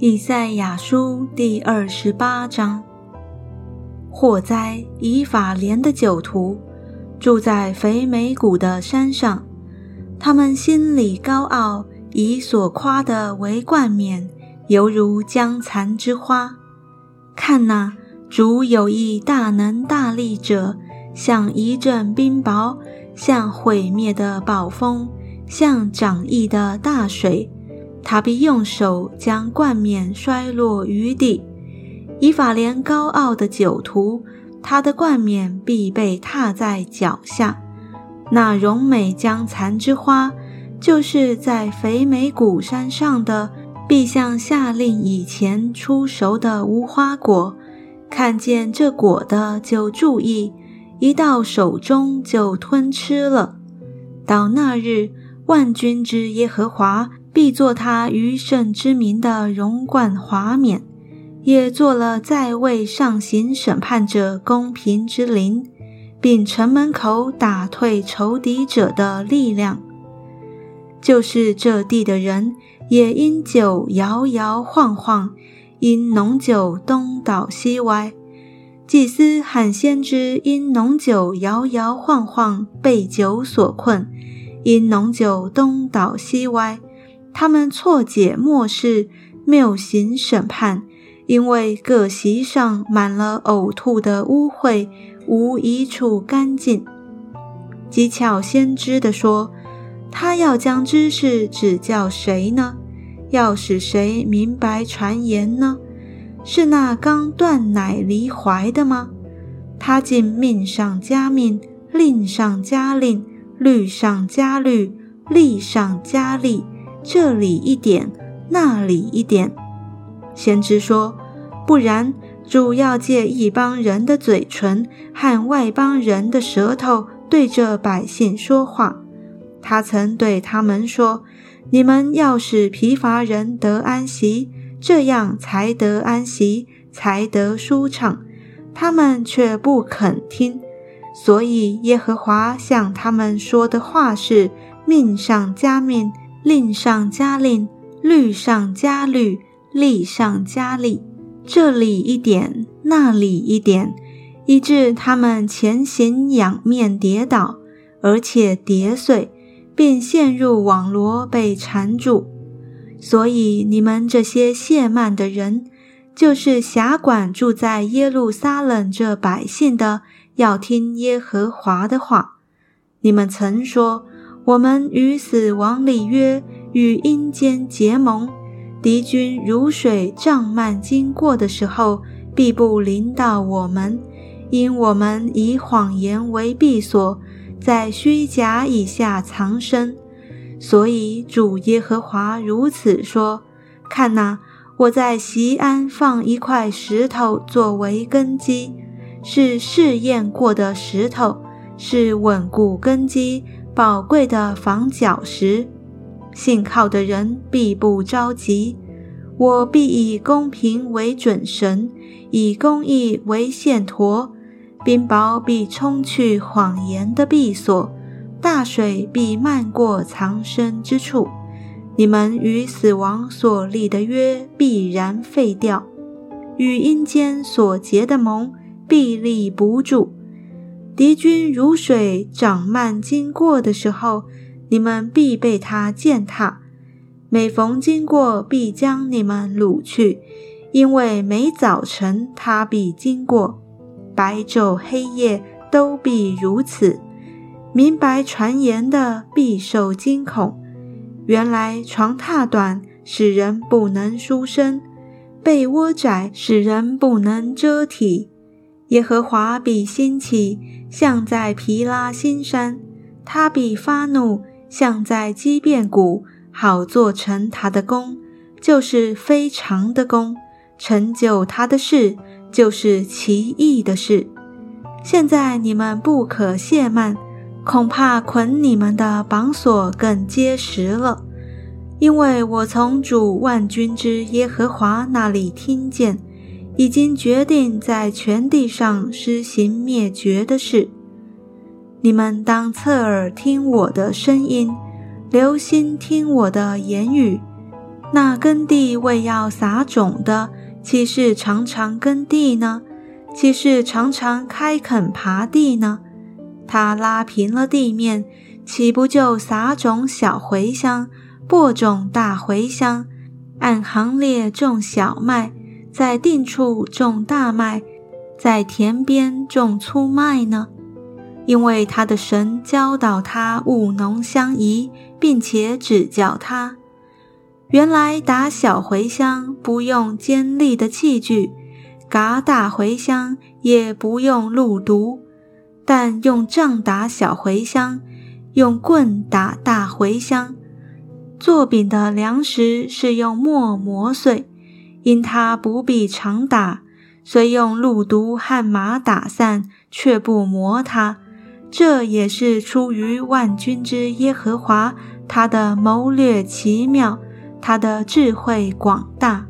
以赛亚书第二十八章：祸灾以法莲的酒徒，住在肥美谷的山上，他们心里高傲，以所夸的为冠冕，犹如将残之花。看哪，主有一大能大力者，像一阵冰雹，像毁灭的暴风，像涨溢的大水。他必用手将冠冕摔落于地，以法莲高傲的酒徒，他的冠冕必被踏在脚下。那荣美将残之花，就是在肥美谷山上的，必像下令以前出熟的无花果，看见这果的就注意，一到手中就吞吃了。到那日，万军之耶和华。必作他余圣之名的荣冠华冕，也做了在位上行审判者公平之灵，并城门口打退仇敌者的力量。就是这地的人，也因酒摇摇晃晃，因浓酒东倒西歪；祭司和先知因浓酒摇摇晃晃，被酒所困，因浓酒东倒西歪。他们错解末世，谬行审判，因为各席上满了呕吐的污秽，无一处干净。机巧先知的说：“他要将知识指教谁呢？要使谁明白传言呢？是那刚断奶离怀的吗？他竟命上加命，令上加令，律上加律，利上加利。”这里一点，那里一点。先知说：“不然，主要借一帮人的嘴唇和外邦人的舌头对着百姓说话。他曾对他们说：‘你们要使疲乏人得安息，这样才得安息，才得舒畅。’他们却不肯听。所以耶和华向他们说的话是：命上加命。”令上加令，律上加律，利上加利，这里一点，那里一点，以致他们前行仰面跌倒，而且跌碎，并陷入网罗被缠住。所以你们这些懈慢的人，就是辖管住在耶路撒冷这百姓的，要听耶和华的话。你们曾说。我们与死亡里约，与阴间结盟。敌军如水涨漫经过的时候，必不临到我们，因我们以谎言为避所，在虚假以下藏身。所以主耶和华如此说：看哪，我在西安放一块石头作为根基，是试验过的石头，是稳固根基。宝贵的防脚石，信靠的人必不着急。我必以公平为准绳，以公义为线砣。冰雹必冲去谎言的闭锁，大水必漫过藏身之处。你们与死亡所立的约必然废掉，与阴间所结的盟必立不住。敌军如水涨漫经过的时候，你们必被他践踏；每逢经过，必将你们掳去，因为每早晨他必经过，白昼黑夜都必如此。明白传言的必受惊恐。原来床榻短，使人不能舒身；被窝窄，使人不能遮体。耶和华必兴起，像在皮拉新山；他必发怒，像在基变谷，好做成他的功，就是非常的功；成就他的事，就是奇异的事。现在你们不可懈慢，恐怕捆你们的绑索更结实了，因为我从主万军之耶和华那里听见。已经决定在全地上施行灭绝的事。你们当侧耳听我的声音，留心听我的言语。那耕地为要撒种的，岂是常常耕地呢？岂是常常开垦耙地呢？他拉平了地面，岂不就撒种小茴香，播种大茴香，按行列种小麦，在定处种大麦，在田边种粗麦呢？因为他的神教导他务农相宜，并且指教他。原来打小茴香不用尖利的器具，嘎大茴香也不用鹿毒，但用杖打小茴香，用棍打大茴香。做饼的粮食是用磨磨碎，因它不必常打，虽用鹿毒和马打散，却不磨它。这也是出于万军之耶和华，他的谋略奇妙，他的智慧广大。